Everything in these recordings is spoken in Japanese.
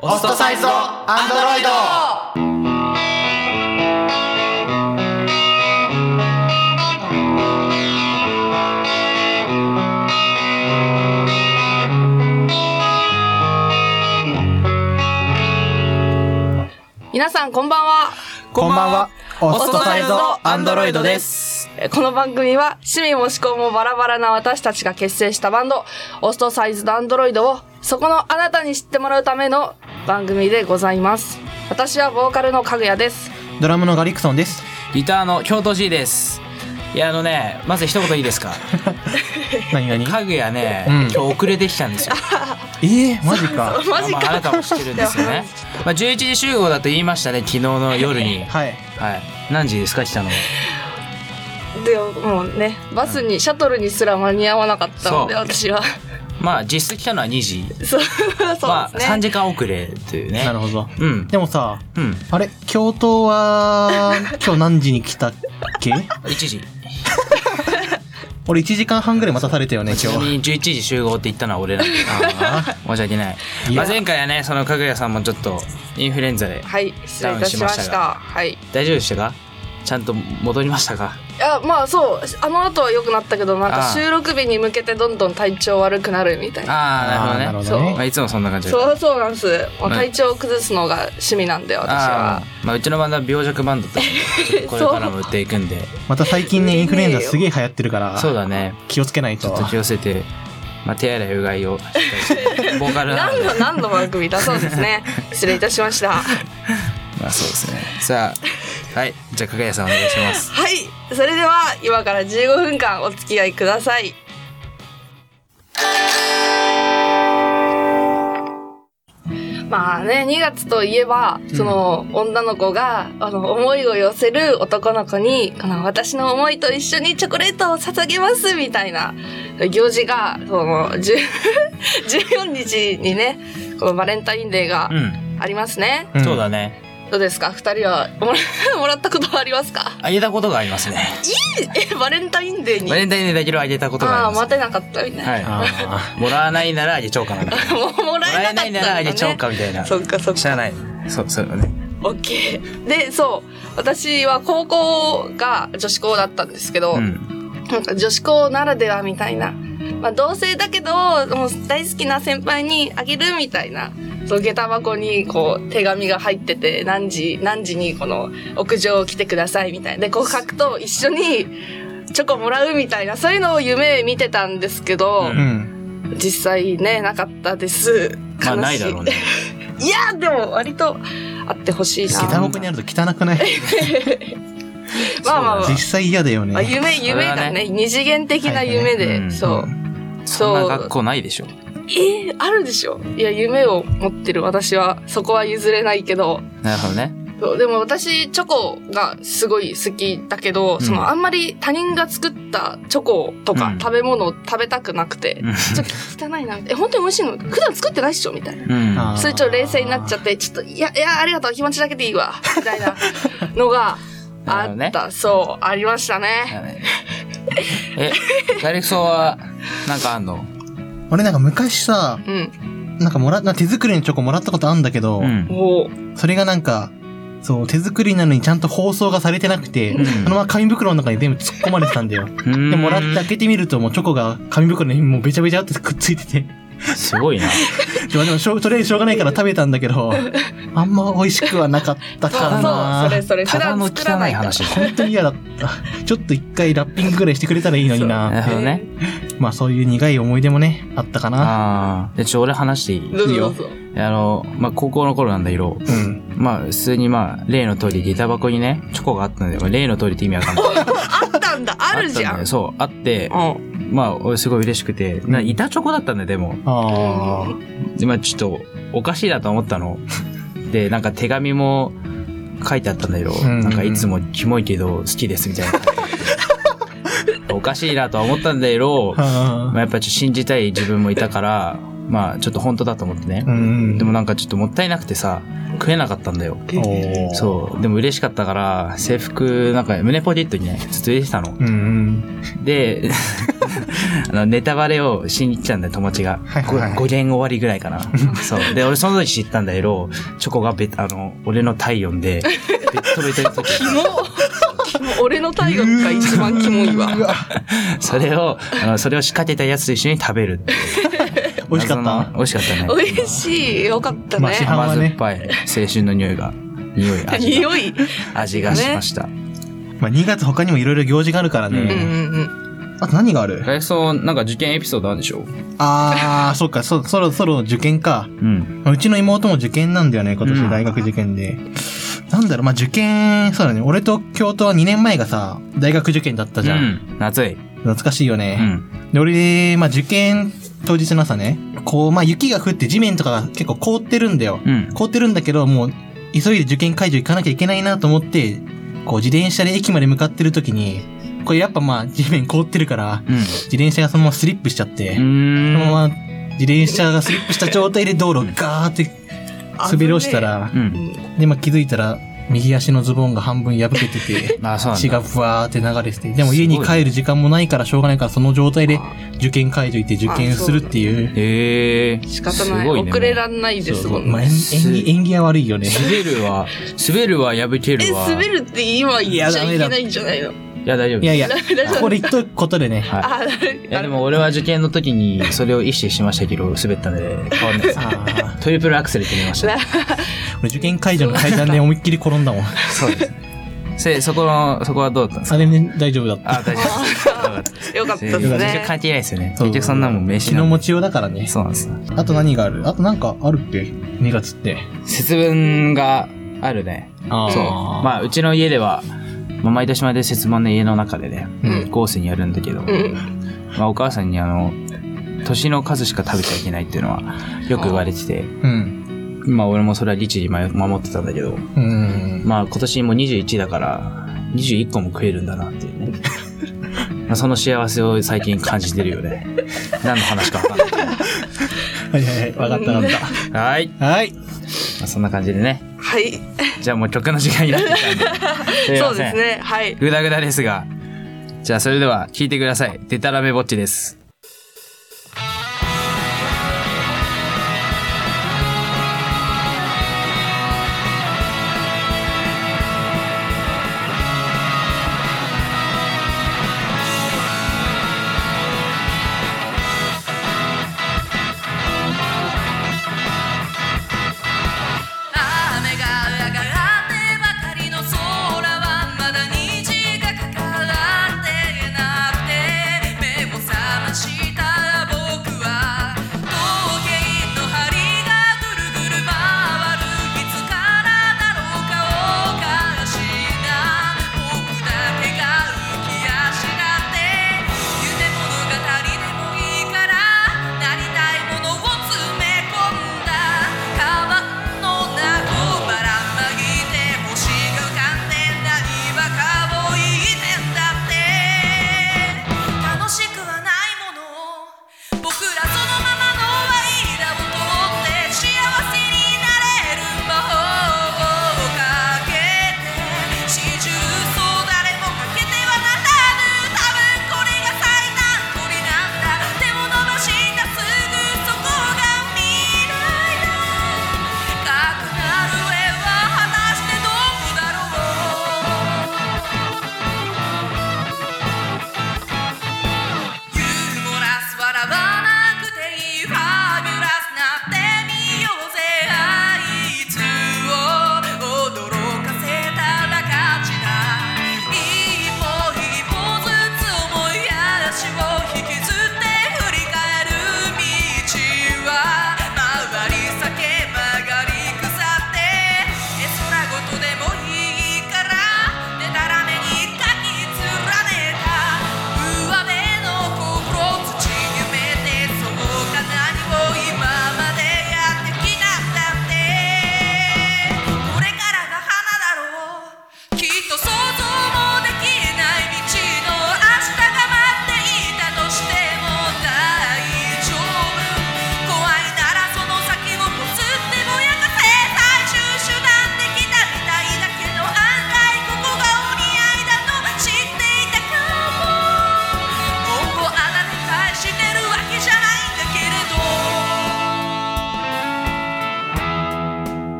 オストサイズドアンドロイド皆さんこんばんは。こんばんは。オストサイズドアンドロイドです。えーこの番組は趣味も思考もバラバラな私たちが結成したバンド、オストサイズドアンドロイドをそこのあなたに知ってもらうための番組でございます。私はボーカルのかぐやです。ドラムのガリクソンです。ギターの京都 G です。いやあのねまず一言いいですか？何何？家具やね、うん今日遅れてきたんですよ。えー、マジか。マジまあ、あなか。たも知ってるんですよね。まあ11時集合だと言いましたね昨日の夜に。はい。はい。何時ですか来たの？でもうね、バスに、シャトルにすら間に合わなかったので、私は。まあ実質来たのは2時。そう、ですね。3時間遅れというね。なるほど。うん。でもさ、うん。あれ京都は、今日何時に来たっけ？1時。俺1時間半ぐらい待たされたよね、今日。ちなみに11時集合って言ったのは俺なんで。あ申し訳ない。まあ前回はねそのかぐやさんもちょっとインフルエンザではい、失礼いたしましたはい。大丈夫でしたか？ちゃんと戻りましたか？いや、まあそう、あの後は良くなったけど、なんかああ。収録日に向けてどんどん体調悪くなるみたいな。ああなるほどね。なるほどそう。ねまあ、いつもそんな感じだそうそうなんです。もううん体調を崩すのが趣味なんで、私あ。は。あ。まあうちのバンドは病弱バンドとこれからも売っていくんで。また最近ね、インフルエンザすげえ流行ってるから、そうだね。気をつけないと。ちょっ。と気をつけて、まあ、手洗いうがいをしっかりしてボーカルなので何の何の番組だそうですね。失礼いたしました。はまあそうですね。さあはいじゃあかがやさんお願いしますい。それでは、今から15分間お付き合いください。まあね、2月といえば、その、女の子が、あの、思いを寄せる男の子に、この、私の思いと一緒にチョコレートを捧げます、みたいな、行事が、その、10 14日にね、このバレンタインデーがうん、ありますね。んそうだねどうですか？二人はもら もらったことはありますか？あげたことがありますね え、バレンタインデーに？バレンタインデーだけどあげたことがああ、あります待てなかったみたいな。はいあもらわないならあげちゃおうかなみたいな もらえなかったんだ、ね。らえないならあげちゃおうかみたいなそっかそっか。知らないそうそうだねオッケー。で、そう。私は高校が女子校だったんですけど、うんなんか女子校ならではみたいな。まあ同性だけど、もう大好きな先輩にあげるみたいな。そう、下駄箱にこう手紙が入ってて、何時、何時にこの屋上来てくださいみたいな。で、こう書くと一緒にチョコもらうみたいな、そういうのを夢見てたんですけど、うんうん。実際ね、なかったです。まあ悲しないだろうね いや、でも割とあってほしいな。下駄箱にあると汚くない？まあまあまあ実際嫌だよまあ、ね。夢、夢がね、二次元的な夢で、はいはいねうんそう。そんな学校ないでしょえー、あるでしょ。いや、夢を持ってる私は、そこは譲れないけど、なるほどね。そうでも私、チョコがすごい好きだけど、その、あんまり他人が作ったチョコとかうん。食べ物を食べたくなくて、うん。ちょっと汚いな。え、本当に美味しいの？普段作ってないっしょ？みたいな。それちょっと冷静になっちゃって、ちょっと、いや、いや、ありがとう、気持ちだけでいいわ、みたいなのがあった。そう、ありましたね。えガリクソはなんかあんの？俺なんか昔さ、うん。なんかもら、な手作りのチョコもらったことあんだけど、うんおそれがなんか、そう、手作りなのにちゃんと包装がされてなくて、うんそのまま紙袋の中に全部突っ込まれてたんだよ。で、もらって開けてみるともうチョコが紙袋にもうべちゃべちゃってくっついてて。すごいなでもでもしょう、とりあえずしょうがないから食べたんだけど、あんま美味しくはなかったそうかな。そう、それそれ。普ただの汚い話本当に嫌だった。ちょっと一回ラッピングぐらいしてくれたらいいのになるな。ほどねまあそういう苦い思い出もね、あったかな。ああでちょ俺話していい？どうぞどうぞ。あのまあ高校の頃なんだけどうん。まあ普通にまあ例の通り下駄箱にねチョコがあったんだよ例の通りって意味わかんないあっ たんだ、あるじゃん。あっただよそうあってうん。まあ俺すごい嬉しくてな板チョコだったんだよでもあでまあちょっとおかしいなと思ったの でなんか手紙も書いてあったんだけど、うんなんかいつもキモいけど好きですみたいな おかしいなとは思ったんだけどあ。、まあ、やっぱちょっと信じたい自分もいたから、まあちょっと本当だと思ってねう。ん。でもなんかちょっともったいなくてさ、食えなかったんだよ。おそう。でも嬉しかったから、制服、なんか胸ポケットにね、ずっと入れてたの。うんうん。で、あの、ネタバレをしに行っちゃうんだよ、友達が。はいはいはい5限終わりぐらいかな。そう。で、俺その時知ったんだけど、チョコがべ、あの、俺の体温で、ベッドベトに時キモキモ俺の体温が一番キモいわ。それを、あの、それを仕掛けたやつと一緒に食べる。美味しかった？美味しかったね。美味しい。よかったねまあ市。販はね甘酸っぱい青春の匂いが、匂い、味が、匂い。味がしました。まあ2月他にもいろいろ行事があるからね。うんうんうんうん。あと何がある？林さん、なんか受験エピソードあるでしょ？あー、そっか、そ、そろそろ受験か。うん。まあうちの妹も受験なんだよね、今うん年大学受験で。なんだろう、まあ受験、そうだね。俺と京都は2年前がさ、大学受験だったじゃん。うん。夏い。懐かしいようね。ん。で、俺、まあ受験当日の朝ね、こう、まあ雪が降って地面とかが結構凍ってるんだよ。うん。凍ってるんだけど、もう、急いで受験会場行かなきゃいけないなと思って、こう自転車で駅まで向かってる時に、これやっぱまあ 地面凍ってるから、うん。自転車がそのままスリップしちゃって、うそのん。まま自転車がスリップした状態で道路ガーって滑り落ちたら。で、まあ気づいたら、右足のズボンが半分破けてて、あ、そうなん血だ。がふわーって流れてて、でも家に帰る時間もないからしょうがないからその状態で受験会場行って受験するっていう。へえ。仕方ない。すごいね遅れらんないですもんまあ、ね。演演技、演技は悪いよね。滑るは、滑るは破けえ、るは。滑るって今い言っちゃいけないんじゃないの？いや、大丈夫。いやいや、ここで言っとくことでね。はあ、い。いや、でも俺は受験の時にそれを意識しましたけど、滑ったので変わんないです。あトリプルアクセルってみました。ー俺受験会場の階段で思いっきり転んだもん。そうです。せ、そこの、そこはどうだったんですか？あれね、大丈夫だった。あ、大丈夫です。よかったです結局ね。関係ないですよね。そう結局そんなもん名刺の持ちようだからね。そうなんです。あと何がある？あとなんかあるっけ ?2 月って。節分があるね。あそう。まあ、うちの家では、まあ、毎年毎年節分の家の中でね、うんにやるんだけど、うん。まあ、お母さんにあの、年の数しか食べちゃいけないっていうのはよく言われてて、うん。まあ俺もそれは律儀守ってたんだけど、うん。まあ今年も21だから、21個も食えるんだなっていうね。まあその幸せを最近感じてるよね。何の話かわかんないけはいはいはい。わかったわかっど。はい。た。はい。まあ、そんな感じでね。はい。じゃあもう曲の時間になってきたんで。そうですね。はい。ぐだぐだですが。じゃあそれでは聴いてください。デタラメぼっちです。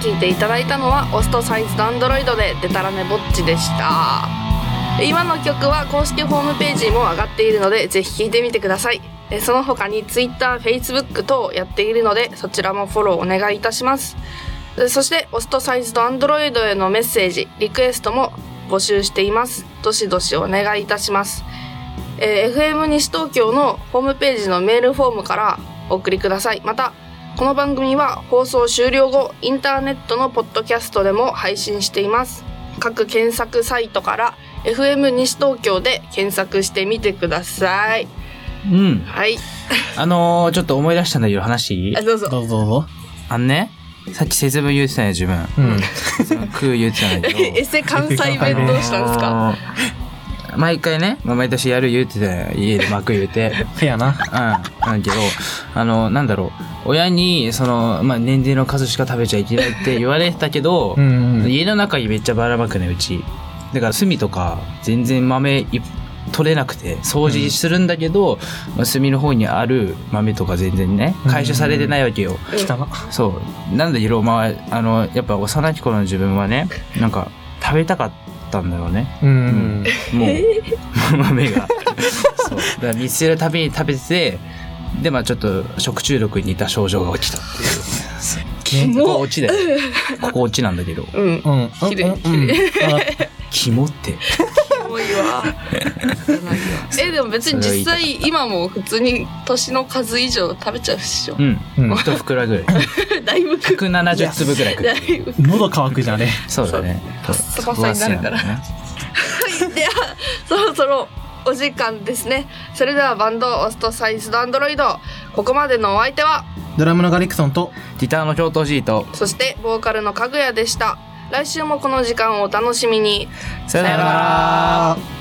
聞いていただいたのはオストサイズドアンドロイドでデタラメぼっちでした。今の曲は公式ホームページにも上がっているのでぜひ聴いてみてください。その他に Twitter、Facebook 等やっているのでそちらもフォローお願いいたします。そしてオストサイズドアンドロイドへのメッセージリクエストも募集しています。どしどしお願いいたします。えー FM 西東京のホームページのメールフォームからお送りください。またこの番組は放送終了後インターネットのポッドキャストでも配信しています各検索サイトから FM 西東京で検索してみてくださいうん。はいあのー、ちょっと思い出したんだけど話いい？あどうぞどうぞどうぞ。あのね、さっき節分言ってたよ、自分。うん。節分食う言ってたんだけど。エセ関西弁どうしたんですか？あのー毎回ね、まあ毎年やる言ってたよ家で幕言うて。フェアな。うん。なんだけど、あの、なんだろう。親に、その、まあ、年齢の数しか食べちゃいけないって言われてたけど、うんうん。家の中にめっちゃばらまくね、うち。だから炭とか、全然豆い取れなくて、掃除するんだけど、まあ炭の方にある豆とか全然ね、回収されてないわけよ。汚な。そう。なんだけど、まあ、あの、やっぱ幼き頃の自分はね、なんか、食べたかったんだろうね。うん。もう、豆が。そう。だから見つけるたびに食べてて、で、まあちょっと食中毒に似た症状が起きたっていう。キここ落ちだよ。ここ落ちなんだけど。うん。うん。うん。きれい。うん。うん。わかった肝って。多いわ えでも別に実際今も普通に年の数以上食べちゃうっしょうん。うん一袋ぐらい。だいぶ食う170粒ぐらい食っ喉乾くじゃんね。そうだね。パッサパサになるからそこが好きなんだよねではそろそろお時間ですねそれではバンドオストサイズドアンドロイドここまでのお相手はドラムのガリクソンと、ギターの京都ジート。そしてボーカルのかぐやでした来週もこの時間をお楽しみにさよなさよなら。